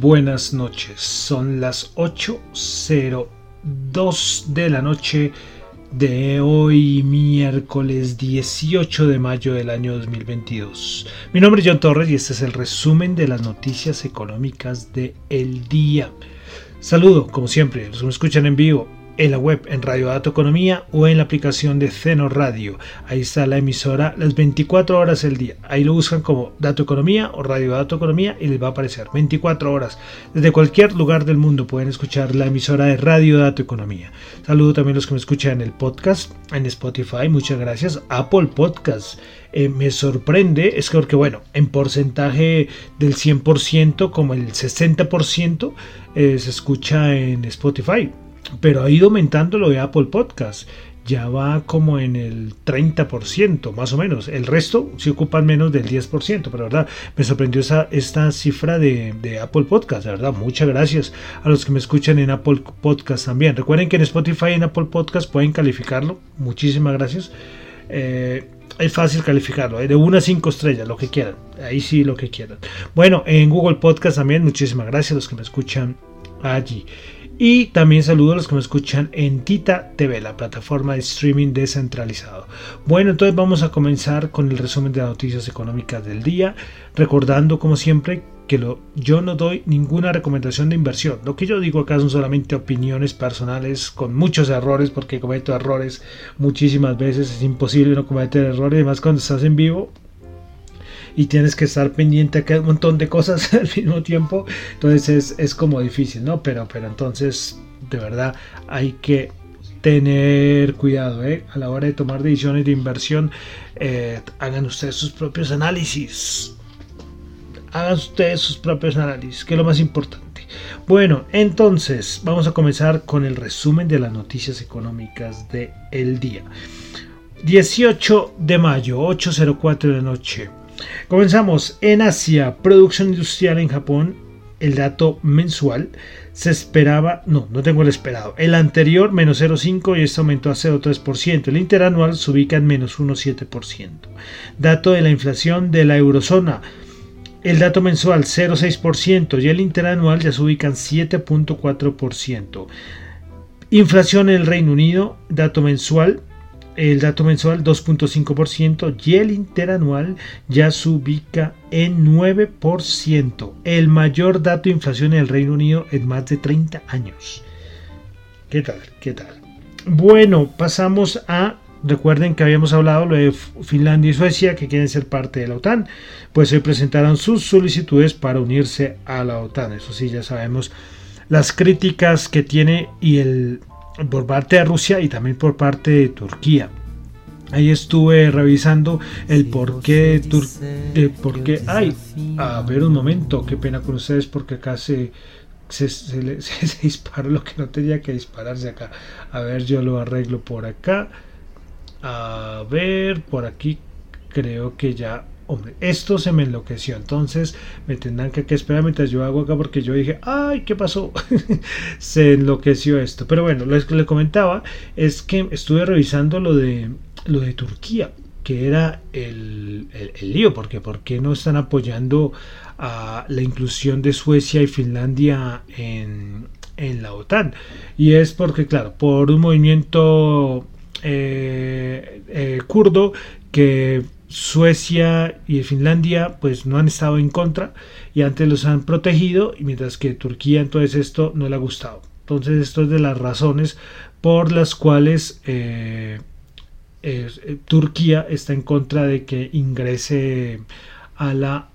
Buenas noches, son las 8.02 de la noche de hoy miércoles 18 de mayo del año 2022. Mi nombre es John Torres y este es el resumen de las noticias económicas de el día. Saludo, como siempre, los que me escuchan en vivo en la web en Radio Dato Economía o en la aplicación de Ceno Radio. Ahí está la emisora las 24 horas del día. Ahí lo buscan como Dato Economía o Radio Dato Economía y les va a aparecer 24 horas. Desde cualquier lugar del mundo pueden escuchar la emisora de Radio Dato Economía. Saludo también a los que me escuchan en el podcast, en Spotify. Muchas gracias. Apple Podcast. Eh, me sorprende es que porque bueno, en porcentaje del 100% como el 60% eh, se escucha en Spotify pero ha ido aumentando lo de Apple Podcast. Ya va como en el 30%, más o menos. El resto se ocupan menos del 10%, pero verdad, me sorprendió esa, esta cifra de, Apple Podcast, de verdad. Muchas gracias a los que me escuchan en Apple Podcast también. Recuerden que en Spotify y en Apple Podcast pueden calificarlo. Muchísimas gracias. Eh, es fácil calificarlo, ¿eh? de una a cinco estrellas, lo que quieran. Ahí sí, lo que quieran. Bueno, en Google Podcast también, muchísimas gracias a los que me escuchan allí. Y también saludo a los que me escuchan en Tita TV, la plataforma de streaming descentralizado. Bueno, entonces vamos a comenzar con el resumen de las noticias económicas del día, recordando como siempre que lo, yo no doy ninguna recomendación de inversión. Lo que yo digo acá son solamente opiniones personales con muchos errores, porque cometo errores muchísimas veces. Es imposible no cometer errores, además cuando estás en vivo y tienes que estar pendiente a un montón de cosas al mismo tiempo. Entonces es, como difícil, ¿no? Pero, pero entonces, de verdad, hay que tener cuidado ¿eh? a la hora de tomar decisiones de inversión. Eh, hagan ustedes sus propios análisis. Hagan ustedes sus propios análisis, que es lo más importante. Bueno, entonces vamos a comenzar con el resumen de las noticias económicas del el día. 18 de mayo, 8.04 de noche. Comenzamos en Asia, producción industrial en Japón, el dato mensual se esperaba, no, no tengo el esperado, el anterior menos 0,5 y este aumentó a 0,3%, el interanual se ubica en menos 1,7%. Dato de la inflación de la eurozona, el dato mensual 0,6% y el interanual ya se ubica en 7,4%. Inflación en el Reino Unido, dato mensual el dato mensual 2.5% y el interanual ya se ubica en 9%, el mayor dato de inflación en el Reino Unido en más de 30 años. ¿Qué tal? ¿Qué tal? Bueno, pasamos a Recuerden que habíamos hablado de Finlandia y Suecia que quieren ser parte de la OTAN. Pues hoy presentaron sus solicitudes para unirse a la OTAN. Eso sí, ya sabemos las críticas que tiene y el por parte de Rusia y también por parte de Turquía. Ahí estuve revisando el porqué de por qué. Ay, a ver un momento, qué pena con ustedes porque acá se, se, se, se, disparó lo que no tenía que dispararse acá. A ver, yo lo arreglo por acá. A ver, por aquí creo que ya hombre, esto se me enloqueció. Entonces me tendrán que, esperar mientras yo hago acá porque yo dije, ay, ¿qué pasó? se enloqueció esto. Pero bueno, lo que le comentaba es que estuve revisando lo de, lo de Turquía, que era el, el, lío, porque ¿por qué no están apoyando a la inclusión de Suecia y Finlandia en, en la OTAN? Y es porque, claro, por un movimiento eh, eh, kurdo que Suecia y Finlandia pues no han estado en contra y antes los han protegido y mientras que Turquía entonces esto no le ha gustado. Entonces esto es de las razones por las cuales eh, eh, Turquía está en contra de que ingrese a la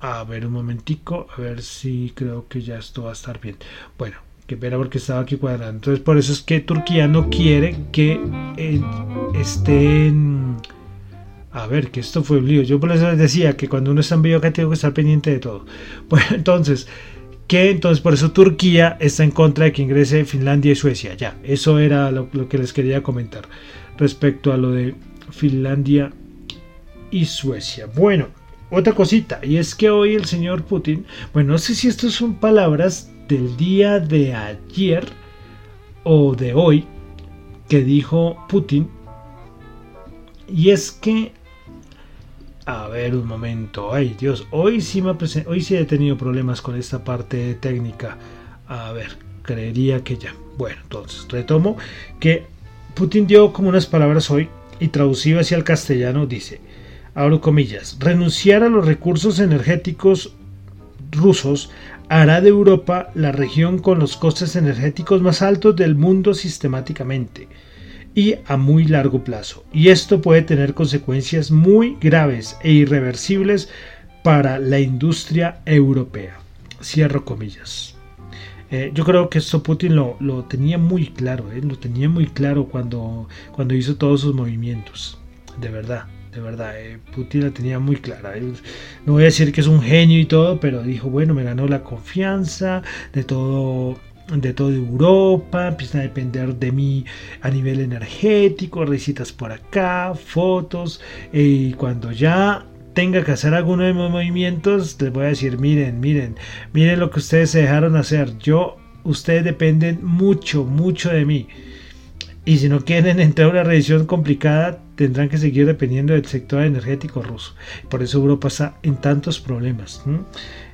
A ver un momentico, a ver si creo que ya esto va a estar bien. Bueno, que pena porque estaba aquí cuadrando. Entonces por eso es que Turquía no quiere que eh, estén... A ver, que esto fue un lío. Yo por eso les decía que cuando uno está en vivo acá tengo que estar pendiente de todo. Bueno, entonces, que entonces por eso Turquía está en contra de que ingrese Finlandia y Suecia. Ya, eso era lo, lo que les quería comentar respecto a lo de Finlandia y Suecia. Bueno, otra cosita, y es que hoy el señor Putin, bueno, no sé si estas son palabras del día de ayer o de hoy que dijo Putin, y es que, a ver un momento, ay Dios, hoy sí, me hoy sí he tenido problemas con esta parte técnica, a ver, creería que ya. Bueno, entonces retomo que Putin dio como unas palabras hoy y traducido hacia el castellano dice, abro comillas, renunciar a los recursos energéticos rusos hará de Europa la región con los costes energéticos más altos del mundo sistemáticamente y a muy largo plazo. Y esto puede tener consecuencias muy graves e irreversibles para la industria europea. Cierro comillas. Eh, yo creo que esto Putin lo, tenía muy claro, eh, lo tenía muy claro cuando, cuando hizo todos sus movimientos. De verdad de verdad. Eh, Putin la tenía muy clara. No voy a decir que es un genio y todo, pero dijo, bueno, me ganó la confianza de todo de toda Europa, empieza a depender de mí a nivel energético, recitas por acá, fotos, y cuando ya tenga que hacer alguno de mis movimientos, les voy a decir, miren, miren, miren lo que ustedes se dejaron hacer, yo, ustedes dependen mucho, mucho de mí. Y si no quieren entrar a una revisión complicada, tendrán que seguir dependiendo del sector energético ruso. Por eso Europa está en tantos problemas.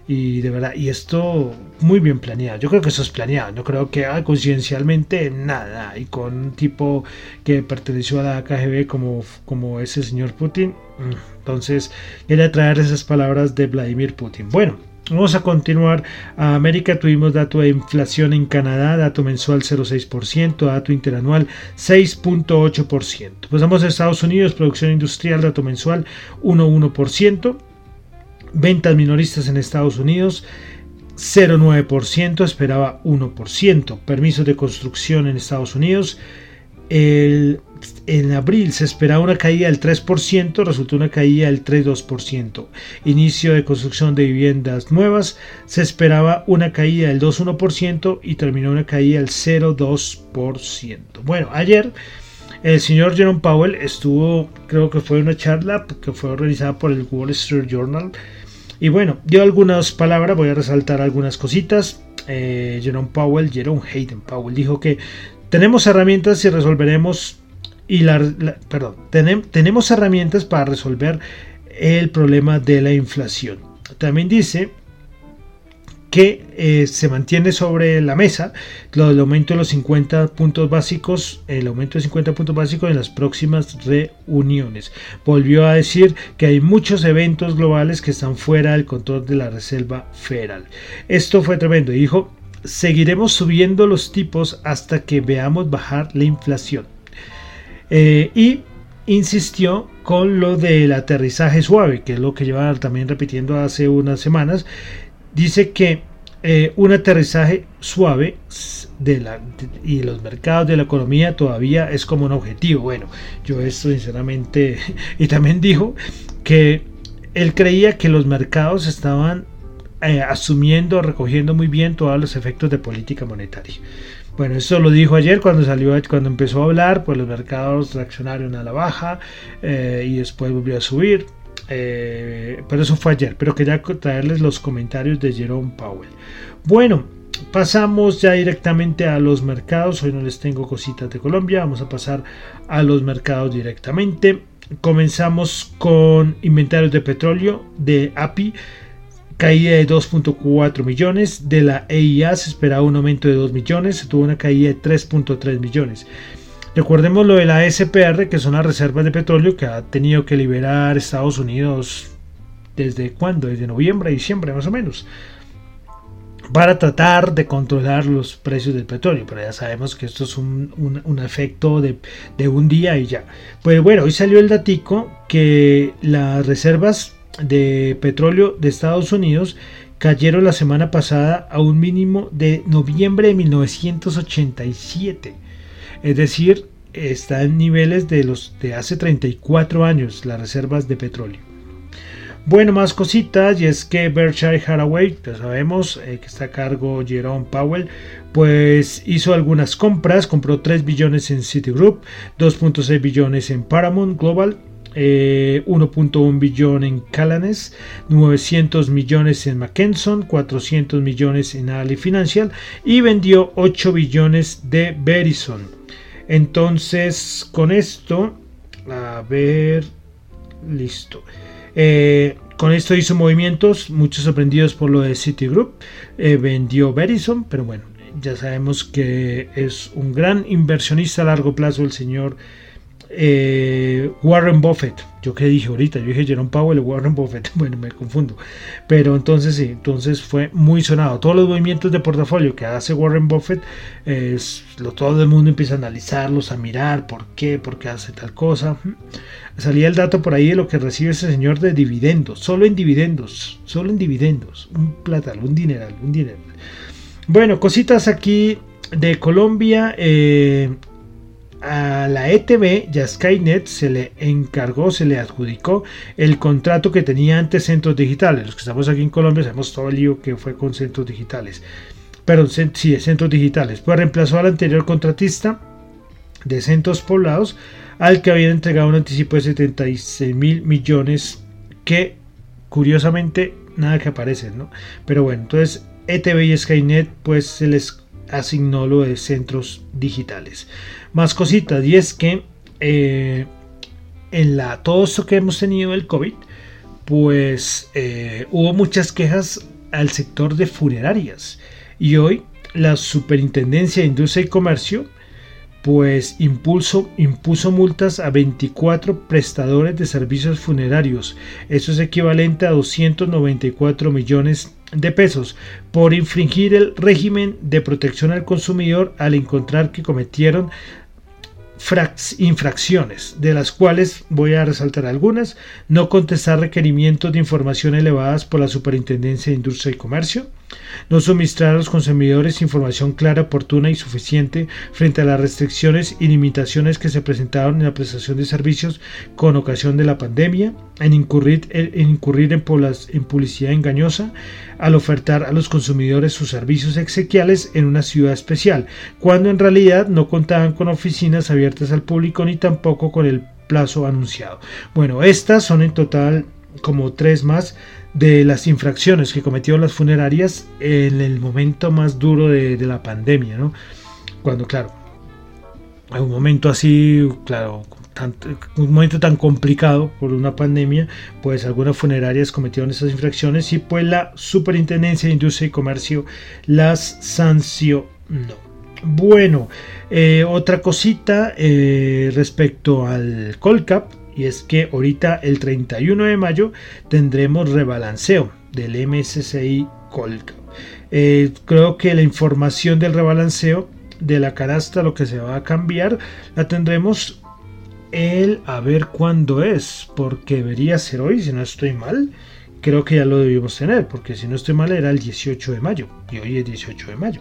Y de verdad, y esto muy bien planeado. Yo creo que eso es planeado. No creo que ah, conciencialmente nada. Y con un tipo que perteneció a la KGB como, como ese señor Putin. Mm, entonces, quería traer esas palabras de Vladimir Putin. Bueno, Vamos a continuar. A América tuvimos dato de inflación en Canadá, dato mensual 0,6%, dato interanual 6,8%. Pasamos a Estados Unidos, producción industrial, dato mensual 1,1%. Ventas minoristas en Estados Unidos 0,9%, esperaba 1%. Permisos de construcción en Estados Unidos el, en abril se esperaba una caída del 3%, resultó una caída del 3,2%. Inicio de construcción de viviendas nuevas, se esperaba una caída del 2,1% y terminó una caída del 0,2%. Bueno, ayer el señor Jerome Powell estuvo, creo que fue una charla que fue organizada por el Wall Street Journal. Y bueno, dio algunas palabras, voy a resaltar algunas cositas. Eh, Jerome Powell, Jerome Hayden Powell, dijo que tenemos herramientas y resolveremos y la, perdón, tenemos herramientas para resolver el problema de la inflación. También dice que eh, se mantiene sobre la mesa lo del aumento de los 50 puntos básicos, el aumento de 50 puntos básicos en las próximas reuniones. Volvió a decir que hay muchos eventos globales que están fuera del control de la Reserva Federal. Esto fue tremendo. Dijo, seguiremos subiendo los tipos hasta que veamos bajar la inflación. Eh, y insistió con lo del aterrizaje suave, que es lo que lleva también repitiendo hace unas semanas. Dice que eh, un aterrizaje suave de la, y los mercados de la economía todavía es como un objetivo. Bueno, yo esto sinceramente, y también dijo que él creía que los mercados estaban eh, asumiendo, recogiendo muy bien todos los efectos de política monetaria. Bueno, eso lo dijo ayer cuando salió, cuando empezó a hablar, pues los mercados reaccionaron a la baja eh, y después volvió a subir. Eh, pero eso fue ayer, pero quería traerles los comentarios de Jerome Powell. Bueno, pasamos ya directamente a los mercados. Hoy no les tengo cositas de Colombia, vamos a pasar a los mercados directamente. Comenzamos con inventarios de petróleo de API caída de 2.4 millones, de la EIA se esperaba un aumento de 2 millones, se tuvo una caída de 3.3 millones. Recordemos lo de la SPR, que son las reservas de petróleo que ha tenido que liberar Estados Unidos desde cuándo, desde noviembre, diciembre más o menos, para tratar de controlar los precios del petróleo. Pero ya sabemos que esto es un, un, efecto de, de, un día y ya. Pues bueno, hoy salió el datico que las reservas de petróleo de Estados Unidos cayeron la semana pasada a un mínimo de noviembre de 1987. Es decir, está en niveles de los de hace 34 años las reservas de petróleo. Bueno, más cositas, y es que Berkshire Hathaway, ya sabemos eh, que está a cargo Jerome Powell, pues hizo algunas compras, compró 3 billones en Citigroup, 2.6 billones en Paramount Global, 1.1 eh, billón en Calanes, 900 millones en Mackenson, 400 millones en Ali Financial y vendió 8 billones de Verizon. Entonces, con esto, a ver, listo. Eh, con esto hizo movimientos, muchos sorprendidos por lo de Citigroup. Eh, vendió Verizon, pero bueno, ya sabemos que es un gran inversionista a largo plazo el señor eh, Warren Buffett. Yo que dije ahorita, yo dije Jerome Powell Warren Buffett. Bueno, me confundo. Pero entonces sí, entonces fue muy sonado. Todos los movimientos de portafolio que hace Warren Buffett, lo, todo el mundo empieza a analizarlos, a mirar por qué, por qué hace tal cosa. Salía el dato por ahí de lo que recibe ese señor de dividendos, solo en dividendos, solo en dividendos. Un platal, un dineral, un dinero. Bueno, cositas aquí de Colombia. Eh, a la ETV y a Skynet se le encargó, se le adjudicó el contrato que tenía antes Centros Digitales. Los que estamos aquí en Colombia sabemos todo el lío que fue con Centros Digitales. Pero sí, Centros Digitales. Pues reemplazó al anterior contratista de Centros Poblados al que habían entregado un anticipo de 76 mil millones que curiosamente nada que aparecen, ¿no? Pero bueno, entonces ETV y Skynet pues se les asignó lo de centros digitales más cositas. Y es que eh, en la, todo esto que hemos tenido del COVID, pues eh, hubo muchas quejas al sector de funerarias. Y hoy la Superintendencia de Industria y Comercio pues impulso, impuso multas a 24 prestadores de servicios funerarios. Eso es equivalente a 294 millones de pesos por infringir el régimen de protección al consumidor al encontrar que cometieron infracciones, de las cuales voy a resaltar algunas, no contestar requerimientos de información elevadas por la Superintendencia de Industria y Comercio, no suministrar a los consumidores información clara, oportuna y suficiente frente a las restricciones y limitaciones que se presentaron en la prestación de servicios con ocasión de la pandemia, en incurrir en, en publicidad engañosa, al ofertar a los consumidores sus servicios exequiales en una ciudad especial, cuando en realidad no contaban con oficinas abiertas al público ni tampoco con el plazo anunciado. Bueno, estas son en total como tres más de las infracciones que cometieron las funerarias en el momento más duro de, la pandemia, ¿no? Cuando, claro, en un momento así, claro, un momento tan complicado por una pandemia, pues algunas funerarias cometieron esas infracciones y pues la Superintendencia de Industria y Comercio las sancionó. Bueno, eh, otra cosita eh, respecto al Colcap y es que ahorita el 31 de mayo tendremos rebalanceo del MSCI Colcap. Eh, creo que la información del rebalanceo de la canasta, lo que se va a cambiar, la tendremos el a ver cuándo es, porque debería ser hoy, si no estoy mal. Creo que ya lo debimos tener, porque si no estoy mal era el 18 de mayo y hoy es 18 de mayo.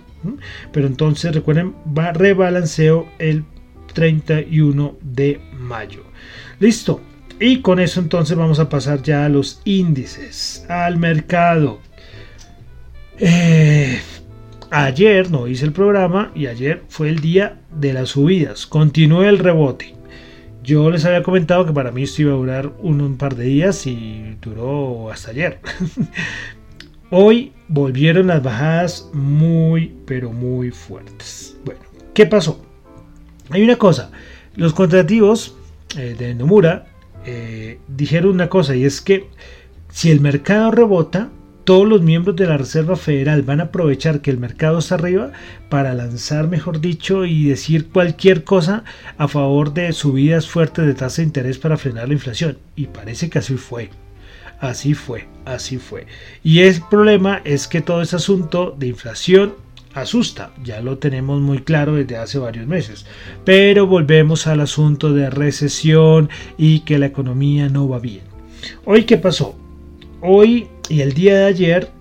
Pero entonces recuerden, va rebalanceo el 31 de mayo. Listo. Y con eso entonces vamos a pasar ya a los índices, al mercado. Eh, ayer no hice el programa y ayer fue el día de las subidas. Continuó el rebote. Yo les había comentado que para mí esto iba a durar un, par de días y duró hasta ayer. Hoy volvieron las bajadas muy, pero muy fuertes. Bueno, ¿qué pasó? Hay una cosa, los contrativos eh, de Nomura eh, dijeron una cosa y es que si el mercado rebota, todos los miembros de la Reserva Federal van a aprovechar que el mercado está arriba para lanzar, mejor dicho, y decir cualquier cosa a favor de subidas fuertes de tasa de interés para frenar la inflación. Y parece que así fue. Así fue, así fue. Y el problema es que todo ese asunto de inflación asusta, ya lo tenemos muy claro desde hace varios meses. Pero volvemos al asunto de recesión y que la economía no va bien. Hoy, ¿qué pasó? hoy y el día de ayer,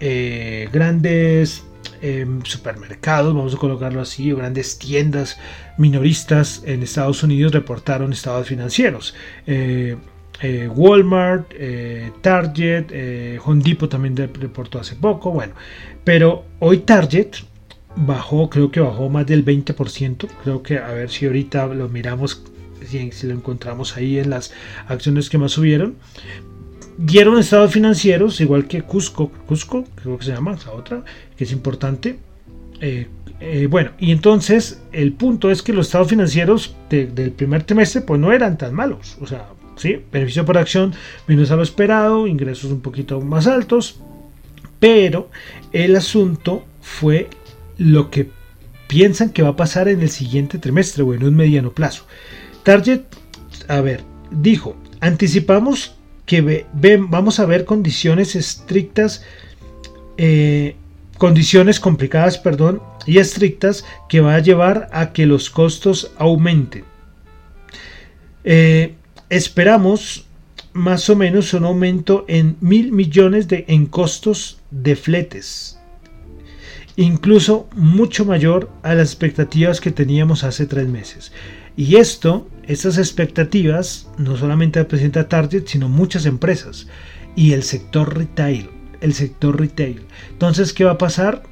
eh, grandes em, supermercados, vamos a colocarlo así, grandes tiendas minoristas en Estados Unidos reportaron estados financieros. Eh, eh, Walmart, Target, Home Depot también reportó hace poco, bueno, pero hoy Target bajó, creo que bajó más del 20%, creo que a ver si ahorita lo miramos, si, lo encontramos ahí en las acciones que más subieron, dieron estados financieros, igual que Cusco, Cusco, creo que se llama, esa otra, que es importante. Eh, eh, bueno, y entonces el punto es que los estados financieros del primer trimestre pues no eran tan malos. O sea, sí, beneficio por acción menos a lo esperado, ingresos un poquito más altos, pero el asunto fue lo que piensan que va a pasar en el siguiente trimestre o en un mediano plazo. Target, a ver, dijo, anticipamos que vamos a ver condiciones estrictas, eh, condiciones complicadas, perdón, y estrictas que va a llevar a que los costos aumenten. Eh, esperamos más o menos un aumento en mil millones de, en costos de fletes, incluso mucho mayor a las expectativas que teníamos hace tres meses. Y esto, estas expectativas, no solamente representa Target, sino muchas empresas y el sector retail. El sector retail. Entonces, ¿qué va a pasar?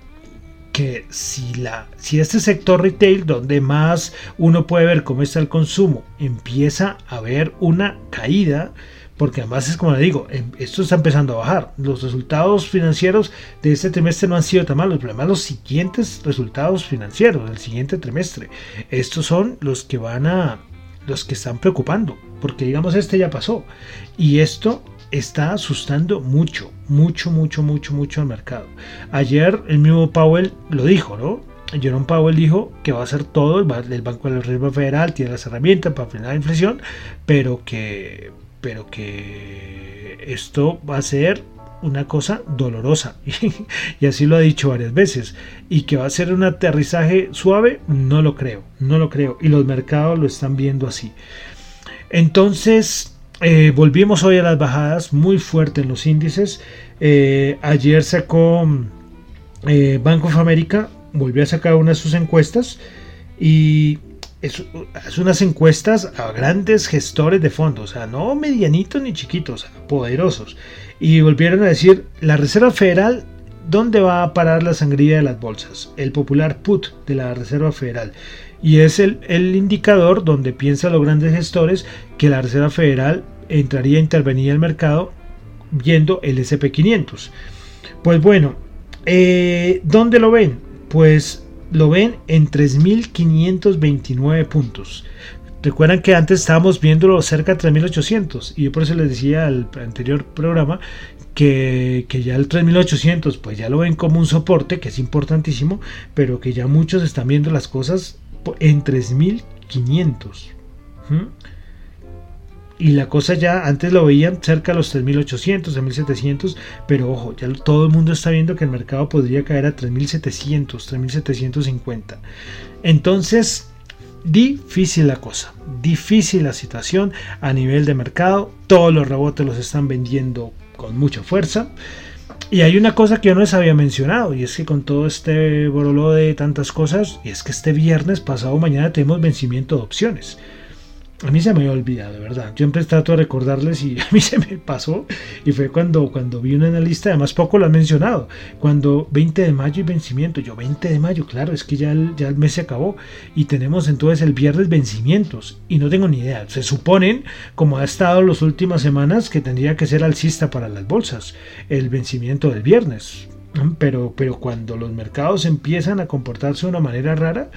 Que si, la, si este sector retail, donde más uno puede ver cómo está el consumo, empieza a haber una caída, porque además es como le digo, em, esto está empezando a bajar. Los resultados financieros de este trimestre no han sido tan malos, pero además los siguientes resultados financieros del siguiente trimestre, estos son los que van a, los que están preocupando, porque digamos este ya pasó y esto está asustando mucho, mucho, mucho, mucho, mucho al mercado. Ayer el mismo Powell lo dijo, ¿no? Jerome Powell dijo que va a hacer todo, el Banco de la Reserva Federal tiene las herramientas para frenar la inflación, pero que pero que esto va a ser una cosa dolorosa y así lo ha dicho varias veces y que va a ser un aterrizaje suave no lo creo no lo creo y los mercados lo están viendo así entonces eh, volvimos hoy a las bajadas muy fuerte en los índices eh, ayer sacó eh, Bank of America volvió a sacar una de sus encuestas y es, unas encuestas a grandes gestores de fondos, o sea, no medianitos ni chiquitos, poderosos. Y volvieron a decir, la Reserva Federal, ¿dónde va a parar la sangría de las bolsas? El popular put de la Reserva Federal. Y es el, indicador donde piensan los grandes gestores que la Reserva Federal entraría a intervenir el mercado viendo el SP500. Pues bueno, eh, ¿dónde lo ven? Pues lo ven en 3.529 puntos. Recuerdan que antes estábamos viéndolo cerca de 3.800 y yo por eso les decía al anterior programa que, que, ya el 3800 pues ya lo ven como un soporte que es importantísimo, pero que ya muchos están viendo las cosas en 3500. Y la cosa ya antes lo veían cerca de los 3800, 3700, pero ojo, ya todo el mundo está viendo que el mercado podría caer a 3700, 3750. Entonces, difícil la cosa, difícil la situación a nivel de mercado. Todos los rebotes los están vendiendo con mucha fuerza. Y hay una cosa que yo no les había mencionado, y es que con todo este borolo de tantas cosas, y es que este viernes pasado mañana tenemos vencimiento de opciones. A mí se me había olvidado, de verdad. Yo siempre trato de recordarles y a mí se me pasó. Y fue cuando, cuando vi una analista, además poco lo han mencionado. Cuando 20 de mayo y vencimiento. Yo 20 de mayo, claro, es que ya el, ya el mes se acabó. Y tenemos entonces el viernes vencimientos. Y no tengo ni idea. Se suponen, como ha estado las últimas semanas, que tendría que ser alcista para las bolsas. El vencimiento del viernes. Pero, pero cuando los mercados empiezan a comportarse de una manera rara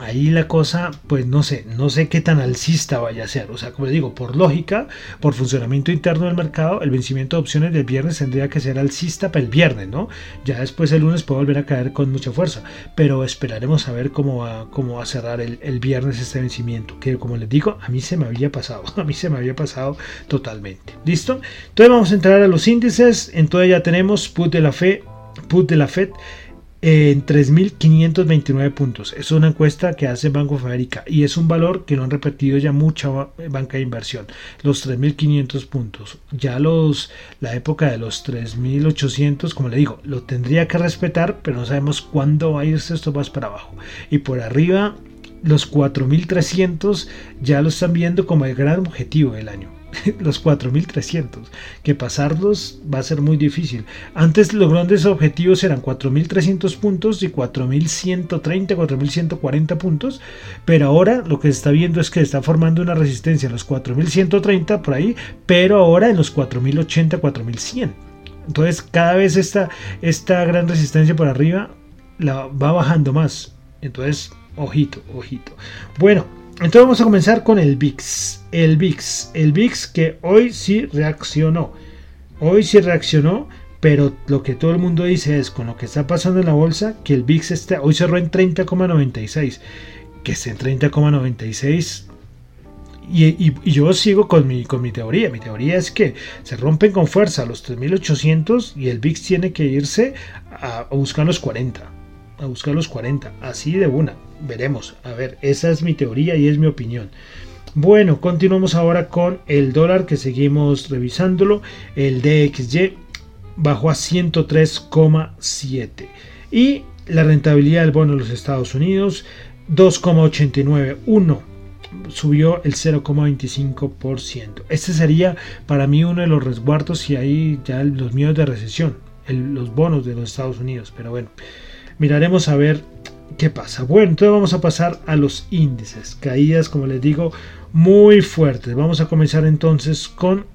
ahí la cosa, pues no sé, no sé qué tan alcista vaya a ser. O sea, como les digo, por lógica, por funcionamiento interno del mercado, el vencimiento de opciones del viernes tendría que ser alcista para el viernes, ¿no? Ya después el lunes puede volver a caer con mucha fuerza. Pero esperaremos a ver cómo va, cómo va a cerrar el, viernes este vencimiento. Que como les digo, a mí se me había pasado. A mí se me había pasado totalmente. ¿Listo? Entonces vamos a entrar a los índices. Entonces ya tenemos put de la fe, put de la FED en 3.529 puntos. Es una encuesta que hace Banco of America y es un valor que lo han repetido ya mucha banca de inversión. Los 3.500 puntos. Ya los la época de los 3.800, como le digo, lo tendría que respetar, pero no sabemos cuándo va a irse esto más para abajo. Y por arriba, los 4.300 ya lo están viendo como el gran objetivo del año. los 4300, que pasarlos va a ser muy difícil. Antes los grandes objetivos eran 4300 puntos y 4130, 4140 puntos, pero ahora lo que se está viendo es que está formando una resistencia en los 4130 por ahí, pero ahora en los 4080, 4100. Entonces cada vez esta, esta gran resistencia por arriba la va bajando más. Entonces, ojito, ojito. Bueno, entonces vamos a comenzar con el VIX. El VIX. El VIX que hoy sí reaccionó. Hoy sí reaccionó. Pero lo que todo el mundo dice es con lo que está pasando en la bolsa, que el VIX está, hoy cerró en 30,96. Que esté en 30,96. Y, yo sigo con mi, con mi teoría. Mi teoría es que se rompen con fuerza los 3800 y el VIX tiene que irse a, a buscar los 40. A buscar los 40. Así de una veremos. A ver, esa es mi teoría y es mi opinión. Bueno, continuamos ahora con el dólar que seguimos revisándolo. El DXY bajó a 103,7. Y la rentabilidad del bono de los Estados Unidos 2,891 subió el 0,25%. Este sería para mí uno de los resguardos y ahí ya los miedos de recesión, los bonos de los Estados Unidos. Pero bueno, miraremos a ver ¿Qué pasa? Bueno, entonces vamos a pasar a los índices. Caídas, como les digo, muy fuertes. Vamos a comenzar entonces con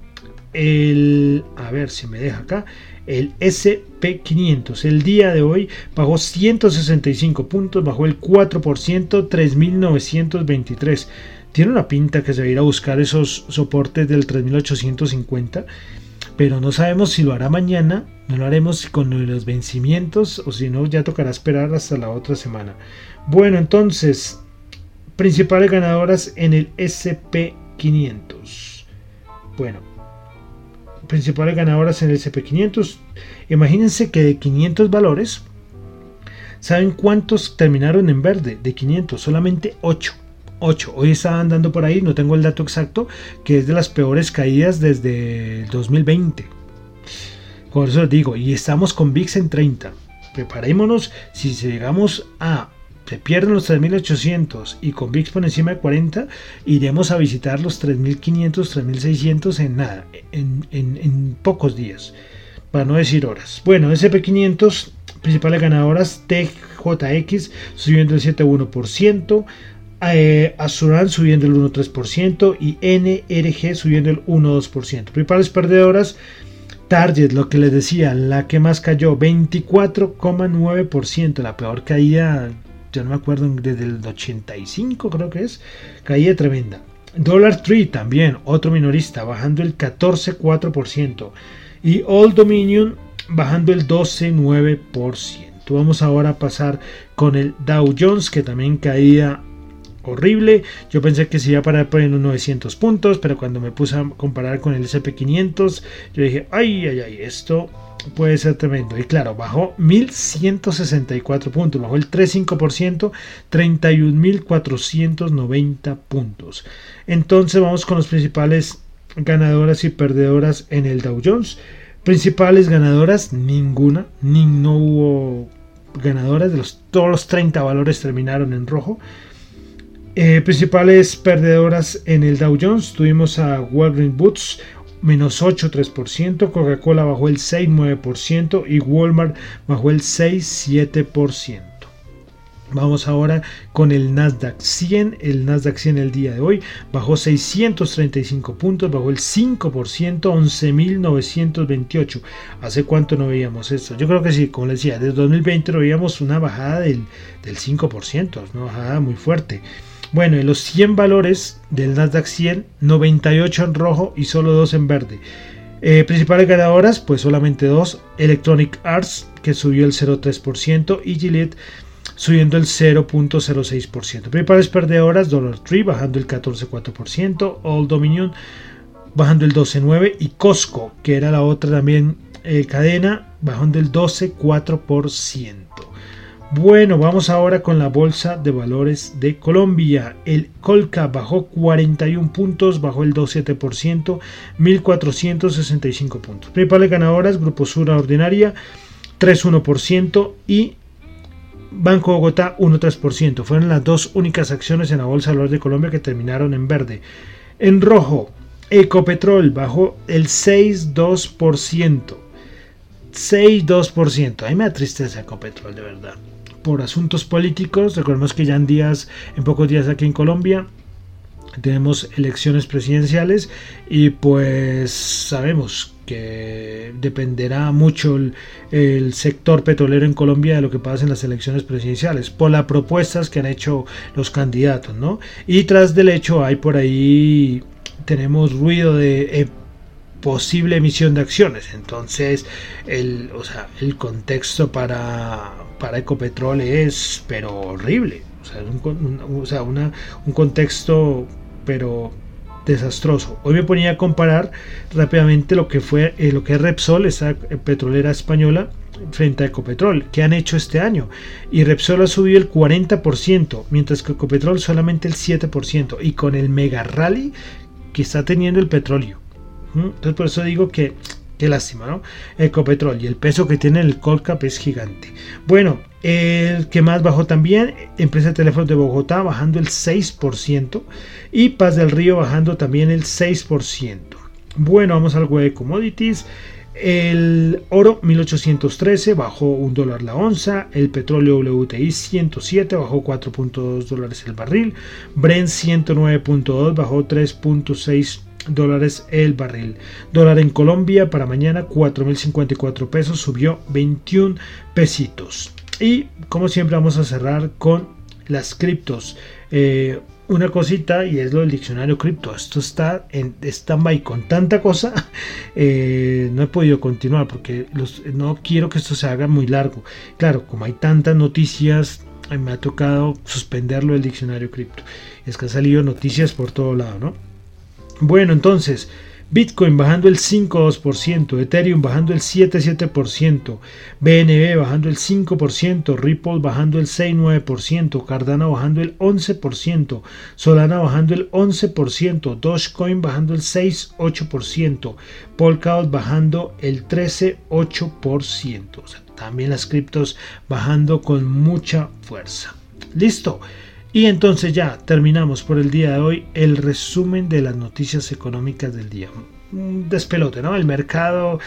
el... A ver si me deja acá. El SP500. El día de hoy bajó 165 puntos, bajó el 4%, 3.923. Tiene una pinta que se va a ir a buscar esos soportes del 3.850 pero no sabemos si lo hará mañana, no lo haremos con los vencimientos o si no ya tocará esperar hasta la otra semana. Bueno, entonces, principales ganadoras en el SP500. Bueno, principales ganadoras en el SP500. Imagínense que de 500 valores, ¿saben cuántos terminaron en verde? De 500, solamente 8. 8. Hoy estaban dando por ahí, no tengo el dato exacto, que es de las peores caídas desde el 2020. Por eso les digo, y estamos con VIX en 30. Preparémonos, si llegamos a se pierden los 3800 y con VIX por encima de 40, iremos a visitar los 3500, 3600 en nada, en, en pocos días, para no decir horas. Bueno, SP500, principales ganadoras, TJX subiendo el 7,1%, eh, subiendo el 1,3% y NRG subiendo el 1,2%. Principales perdedoras, Target, lo que les decía, la que más cayó, 24,9%, la peor caída, yo no me acuerdo, desde el 85 creo que es, caída tremenda. Dollar Tree también, otro minorista, bajando el 14,4%. Y Old Dominion bajando el 12,9%. Vamos ahora a pasar con el Dow Jones, que también caía horrible. Yo pensé que se iba a parar por en unos 900 puntos, pero cuando me puse a comparar con el SP500, yo dije, ay, ay, ay, esto puede ser tremendo. Y claro, bajó 1164 puntos, bajó el 3,5%, 31.490 puntos. Entonces vamos con los principales ganadoras y perdedoras en el Dow Jones. Principales ganadoras, ninguna, ni no hubo ganadoras, de los, todos los 30 valores terminaron en rojo. Eh, principales perdedoras en el Dow Jones tuvimos a Walgreens Boots menos 8,3%, Coca-Cola bajó el 6,9% y Walmart bajó el 6,7%. Vamos ahora con el Nasdaq 100. El Nasdaq 100 el día de hoy bajó 635 puntos, bajó el 5%, 11.928. ¿Hace cuánto no veíamos esto? Yo creo que sí, como les decía, desde 2020 no veíamos una bajada del, del 5%, una bajada muy fuerte. Bueno, en los 100 valores del Nasdaq 100, 98 en rojo y solo 2 en verde. Eh, principales ganadoras, pues solamente dos. Electronic Arts, que subió el 0,3%, y Gillette subiendo el 0.06%. Principales perdedoras, Dollar Tree bajando el 14,4%, Old Dominion bajando el 12,9% y Costco, que era la otra también eh, cadena, bajando el 12,4%. Bueno, vamos ahora con la Bolsa de Valores de Colombia. El Colca bajó 41 puntos, bajó el 2,7%, 1.465 puntos. Principales ganadoras, Grupo Sura Ordinaria, 3,1% y Banco Bogotá 1,3%. Fueron las dos únicas acciones en la Bolsa de Valores de Colombia que terminaron en verde. En rojo, Ecopetrol bajó el 6,2%. 6,2%. Ahí me da tristeza Ecopetrol, de verdad por asuntos políticos. Recordemos que ya en días, en pocos días aquí en Colombia, tenemos elecciones presidenciales y pues sabemos que dependerá mucho el, sector petrolero en Colombia de lo que pasa en las elecciones presidenciales por las propuestas que han hecho los candidatos, ¿no? Y tras del hecho hay por ahí tenemos ruido de eh, posible emisión de acciones. Entonces, el, o sea, el contexto para, para Ecopetrol es, pero horrible. O sea, un, una, un contexto, pero desastroso. Hoy me ponía a comparar rápidamente lo que fue eh, lo que es Repsol, esa petrolera española, frente a Ecopetrol, que han hecho este año. Y Repsol ha subido el 40%, mientras que Ecopetrol solamente el 7%. Y con el mega rally que está teniendo el petróleo. Entonces por eso digo que Qué lástima, ¿no? Ecopetrol y el peso que tiene el Colcap es gigante. Bueno, el que más bajó también, Empresa de Teléfonos de Bogotá bajando el 6% y Paz del Río bajando también el 6%. Bueno, vamos al web de commodities. El oro 1813 bajó un dólar la onza, el petróleo WTI 107 bajó 4.2 dólares el barril, Brent 109.2 bajó 3.6 dólares el barril. Dólar en Colombia para mañana 4.054 pesos, subió 21 pesitos. Y como siempre vamos a cerrar con las criptos. Eh, una cosita y es lo del diccionario cripto. Esto está en stand-by con tanta cosa. Eh, no he podido continuar porque no quiero que esto se haga muy largo. Claro, como hay tantas noticias, me ha tocado suspenderlo el diccionario cripto. Es que han salido noticias por todo lado, ¿no? Bueno, entonces, Bitcoin bajando el 5,2%, Ethereum bajando el 7,7%, BNB bajando el 5%, Ripple bajando el 6,9%, Cardano bajando el 11%, Solana bajando el 11%, Dogecoin bajando el 6,8%, Polkadot bajando el 13,8%. también las criptos bajando con mucha fuerza. Listo. Y entonces ya terminamos por el día de hoy el resumen de las noticias económicas del día despelote, ¿no? El mercado,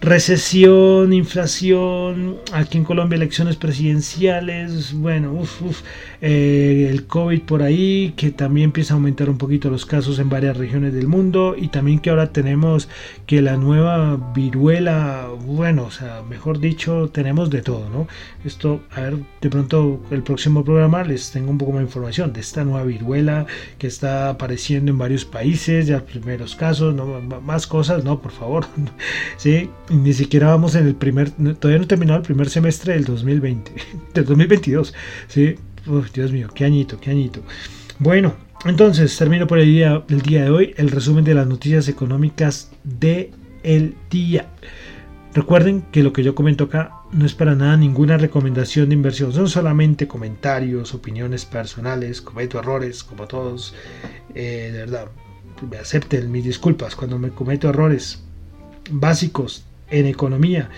recesión, inflación, aquí en Colombia elecciones presidenciales, bueno, uf, uf, eh, el COVID por ahí, que también empieza a aumentar un poquito los casos en varias regiones del mundo y también que ahora tenemos que la nueva viruela, bueno, o sea, mejor dicho, tenemos de todo, ¿no? Esto, a ver, de pronto el próximo programa les tengo un poco más de información de esta nueva viruela que está apareciendo en varios países, ya primeros casos, ¿no? Más cosas, no, por favor. Sí, ni siquiera vamos en el primer, todavía no he terminado el primer semestre del 2020, del 2022. Sí, Dios mío, qué añito, qué añito. Bueno, entonces termino por el día, el día de hoy el resumen de las noticias económicas de el día. Recuerden que lo que yo comento acá no es para nada ninguna recomendación de inversión, son solamente comentarios, opiniones personales, cometo errores como todos, eh, de verdad, me acepten mis disculpas cuando me cometo errores básicos en economía.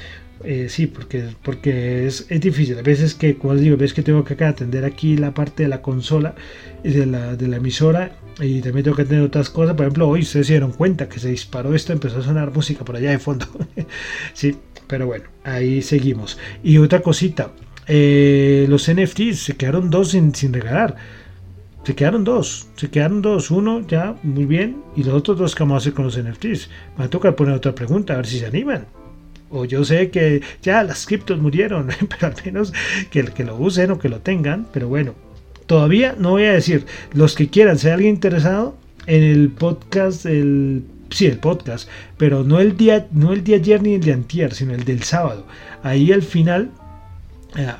Eh, sí, porque, porque es, es, difícil. A veces que, como les digo, ves que tengo que atender aquí la parte de la consola y de la, de la emisora y también tengo que atender otras cosas. Por ejemplo, hoy ustedes se dieron cuenta que se disparó esto, empezó a sonar música por allá de fondo. sí, pero bueno, ahí seguimos. Y otra cosita, eh, los NFTs se quedaron dos sin, sin regalar. Se quedaron dos, se quedaron dos, uno ya muy bien y los otros dos que vamos a hacer con los NFTs. Me va a tocar poner otra pregunta, a ver si se animan. O yo sé que ya las criptos murieron, pero al menos que, que lo usen o que lo tengan. Pero bueno, todavía no voy a decir, los que quieran, si hay alguien interesado en el podcast, el sí, el podcast, pero no el día, no el día ayer ni el de antier, sino el del sábado. Ahí al final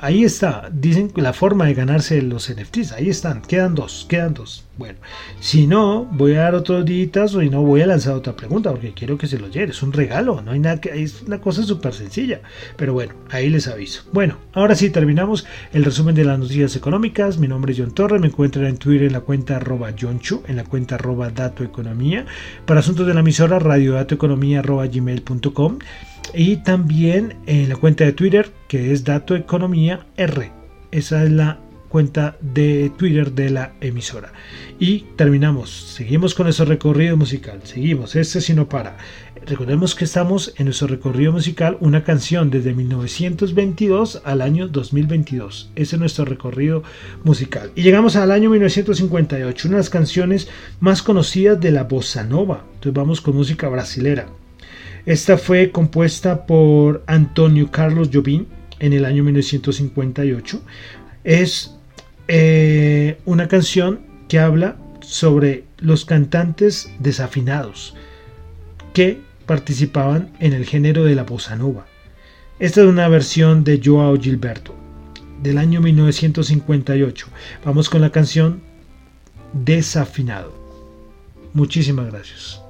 ahí está, dicen la forma de ganarse los NFTs, ahí están, quedan dos, quedan dos. Bueno, si no, voy a dar otros días o no voy a lanzar otra pregunta porque quiero que se lo lleve, es un regalo, no hay nada que, es una cosa súper sencilla, pero bueno, ahí les aviso. Bueno, ahora sí terminamos el resumen de las noticias económicas, mi nombre es John Torres, me encuentran en Twitter en la cuenta arroba Chu, en la cuenta arroba datoeconomía, para asuntos de la emisora radiodatoeconomía arroba gmail.com y también en la cuenta de Twitter que es Dato Economía R. Esa es la cuenta de Twitter de la emisora. Y terminamos, seguimos con nuestro recorrido musical, seguimos, este si no para. Recordemos que estamos en nuestro recorrido musical, una canción desde 1922 al año 2022. Ese es nuestro recorrido musical. Y llegamos al año 1958, una de las canciones más conocidas de la bossa nova. Entonces vamos con música brasilera. Esta fue compuesta por Antonio Carlos Jobim en el año 1958. Es eh, una canción que habla sobre los cantantes desafinados que participaban en el género de la bossa nova. Esta es una versión de Joao Gilberto del año 1958. Vamos con la canción Desafinado. Muchísimas gracias.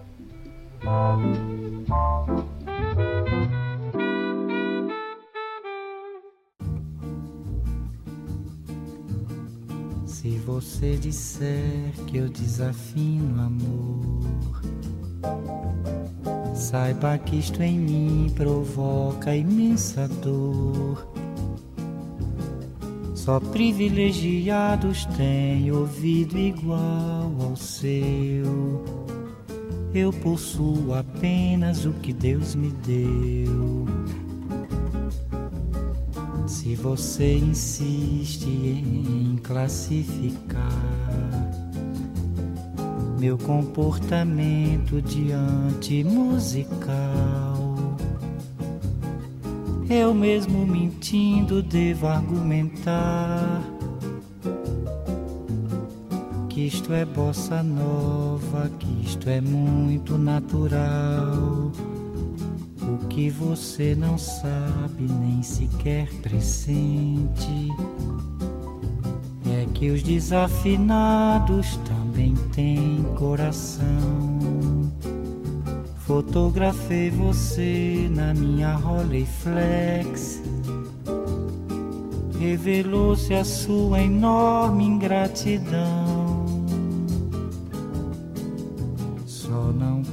Se você disser que eu desafino amor, saiba que isto em mim provoca imensa dor. Só privilegiados têm ouvido igual ao seu. Eu possuo apenas o que Deus me deu. Se você insiste em classificar meu comportamento diante musical, eu mesmo mentindo devo argumentar que isto é bossa nova, isto é muito natural o que você não sabe nem sequer pressente é que os desafinados também têm coração. Fotografei você na minha Rolleiflex. Revelou-se a sua enorme ingratidão.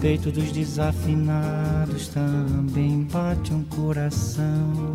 Peito dos desafinados também bate um coração.